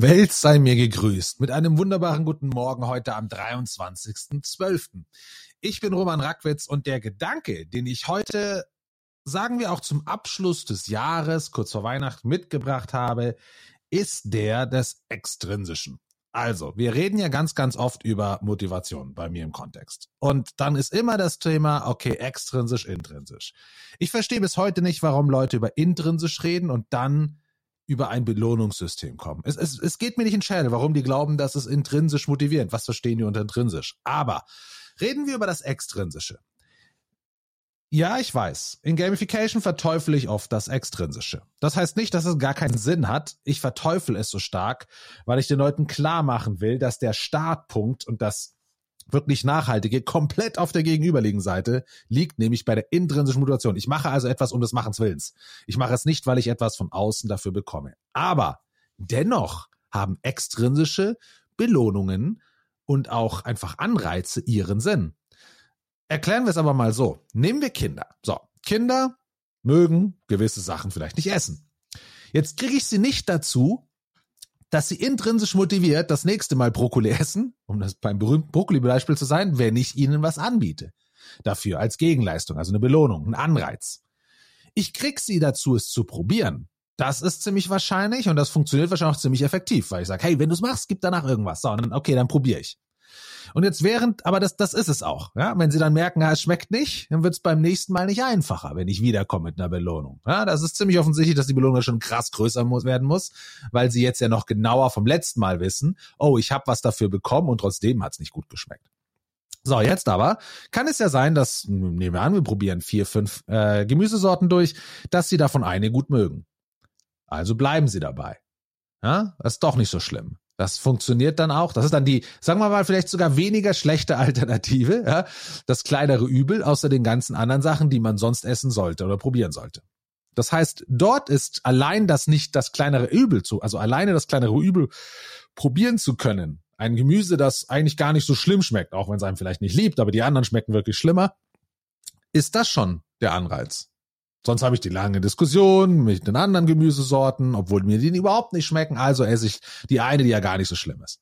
Welt sei mir gegrüßt mit einem wunderbaren guten Morgen heute am 23.12. Ich bin Roman Rackwitz und der Gedanke, den ich heute, sagen wir auch zum Abschluss des Jahres, kurz vor Weihnachten mitgebracht habe, ist der des Extrinsischen. Also, wir reden ja ganz, ganz oft über Motivation bei mir im Kontext. Und dann ist immer das Thema, okay, extrinsisch, intrinsisch. Ich verstehe bis heute nicht, warum Leute über intrinsisch reden und dann über ein Belohnungssystem kommen. Es, es, es geht mir nicht in Schädel, warum die glauben, dass es intrinsisch motivierend. Was verstehen die unter intrinsisch? Aber reden wir über das Extrinsische. Ja, ich weiß. In Gamification verteufel ich oft das Extrinsische. Das heißt nicht, dass es gar keinen Sinn hat. Ich verteufel es so stark, weil ich den Leuten klar machen will, dass der Startpunkt und das wirklich nachhaltige komplett auf der gegenüberliegenden Seite liegt, nämlich bei der intrinsischen Motivation. Ich mache also etwas um des Machens Willens. Ich mache es nicht, weil ich etwas von außen dafür bekomme. Aber dennoch haben extrinsische Belohnungen und auch einfach Anreize ihren Sinn. Erklären wir es aber mal so. Nehmen wir Kinder. So, Kinder mögen gewisse Sachen vielleicht nicht essen. Jetzt kriege ich sie nicht dazu, dass sie intrinsisch motiviert das nächste Mal Brokkoli essen, um das beim berühmten Brokkoli-Beispiel zu sein, wenn ich ihnen was anbiete. Dafür als Gegenleistung, also eine Belohnung, ein Anreiz. Ich krieg sie dazu, es zu probieren. Das ist ziemlich wahrscheinlich und das funktioniert wahrscheinlich auch ziemlich effektiv, weil ich sage, hey, wenn du es machst, gib danach irgendwas. So, dann, okay, dann probiere ich. Und jetzt während, aber das, das ist es auch. Ja? Wenn sie dann merken, ja, es schmeckt nicht, dann wird es beim nächsten Mal nicht einfacher, wenn ich wiederkomme mit einer Belohnung. Ja? Das ist ziemlich offensichtlich, dass die Belohnung schon krass größer muss, werden muss, weil sie jetzt ja noch genauer vom letzten Mal wissen, oh, ich habe was dafür bekommen und trotzdem hat es nicht gut geschmeckt. So, jetzt aber kann es ja sein, dass, nehmen wir an, wir probieren vier, fünf äh, Gemüsesorten durch, dass sie davon eine gut mögen. Also bleiben sie dabei. Ja, das ist doch nicht so schlimm. Das funktioniert dann auch. Das ist dann die, sagen wir mal, vielleicht sogar weniger schlechte Alternative, ja, das kleinere Übel außer den ganzen anderen Sachen, die man sonst essen sollte oder probieren sollte. Das heißt, dort ist allein das nicht das kleinere Übel zu, also alleine das kleinere Übel probieren zu können. Ein Gemüse, das eigentlich gar nicht so schlimm schmeckt, auch wenn es einem vielleicht nicht liebt, aber die anderen schmecken wirklich schlimmer, ist das schon der Anreiz. Sonst habe ich die lange Diskussion mit den anderen Gemüsesorten, obwohl mir die überhaupt nicht schmecken. Also esse ich die eine, die ja gar nicht so schlimm ist.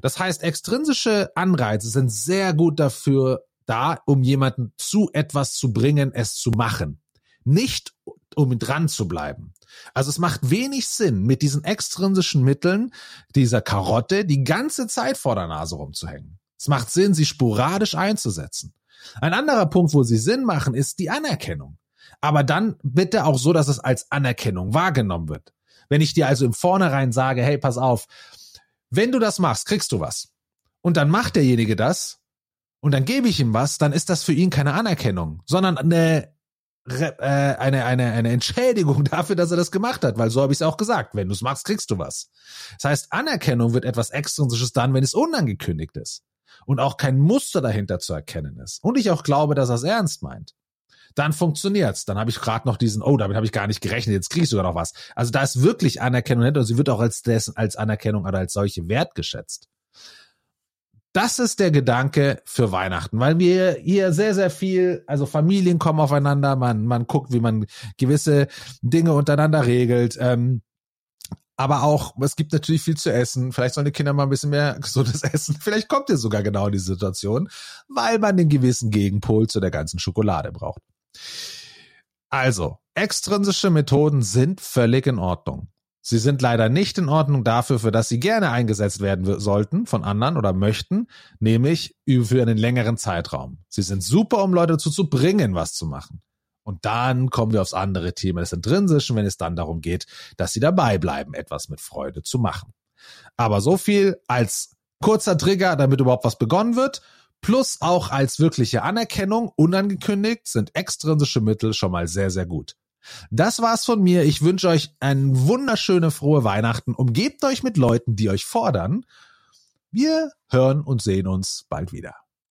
Das heißt, extrinsische Anreize sind sehr gut dafür da, um jemanden zu etwas zu bringen, es zu machen. Nicht um dran zu bleiben. Also es macht wenig Sinn, mit diesen extrinsischen Mitteln dieser Karotte die ganze Zeit vor der Nase rumzuhängen. Es macht Sinn, sie sporadisch einzusetzen. Ein anderer Punkt, wo sie Sinn machen, ist die Anerkennung aber dann bitte auch so, dass es als Anerkennung wahrgenommen wird. Wenn ich dir also im Vornherein sage, hey, pass auf, wenn du das machst, kriegst du was. Und dann macht derjenige das und dann gebe ich ihm was, dann ist das für ihn keine Anerkennung, sondern eine, äh, eine, eine, eine Entschädigung dafür, dass er das gemacht hat, weil so habe ich es auch gesagt. Wenn du es machst, kriegst du was. Das heißt, Anerkennung wird etwas Extrinsisches dann, wenn es unangekündigt ist und auch kein Muster dahinter zu erkennen ist. Und ich auch glaube, dass er es ernst meint dann funktioniert's. Dann habe ich gerade noch diesen, oh, damit habe ich gar nicht gerechnet, jetzt kriege ich sogar noch was. Also da ist wirklich Anerkennung und sie wird auch als, des, als Anerkennung oder als solche wertgeschätzt. Das ist der Gedanke für Weihnachten, weil wir hier sehr, sehr viel, also Familien kommen aufeinander, man, man guckt, wie man gewisse Dinge untereinander regelt. Ähm, aber auch, es gibt natürlich viel zu essen. Vielleicht sollen die Kinder mal ein bisschen mehr gesundes essen. Vielleicht kommt ihr sogar genau in die Situation, weil man den gewissen Gegenpol zu der ganzen Schokolade braucht. Also, extrinsische Methoden sind völlig in Ordnung. Sie sind leider nicht in Ordnung dafür, für das sie gerne eingesetzt werden sollten von anderen oder möchten, nämlich für einen längeren Zeitraum. Sie sind super, um Leute dazu zu bringen, was zu machen. Und dann kommen wir aufs andere Thema des Intrinsischen, wenn es dann darum geht, dass sie dabei bleiben, etwas mit Freude zu machen. Aber so viel als kurzer Trigger, damit überhaupt was begonnen wird plus auch als wirkliche Anerkennung, unangekündigt, sind extrinsische Mittel schon mal sehr, sehr gut. Das war's von mir. Ich wünsche euch ein wunderschöne, frohe Weihnachten. Umgebt euch mit Leuten, die euch fordern. Wir hören und sehen uns bald wieder.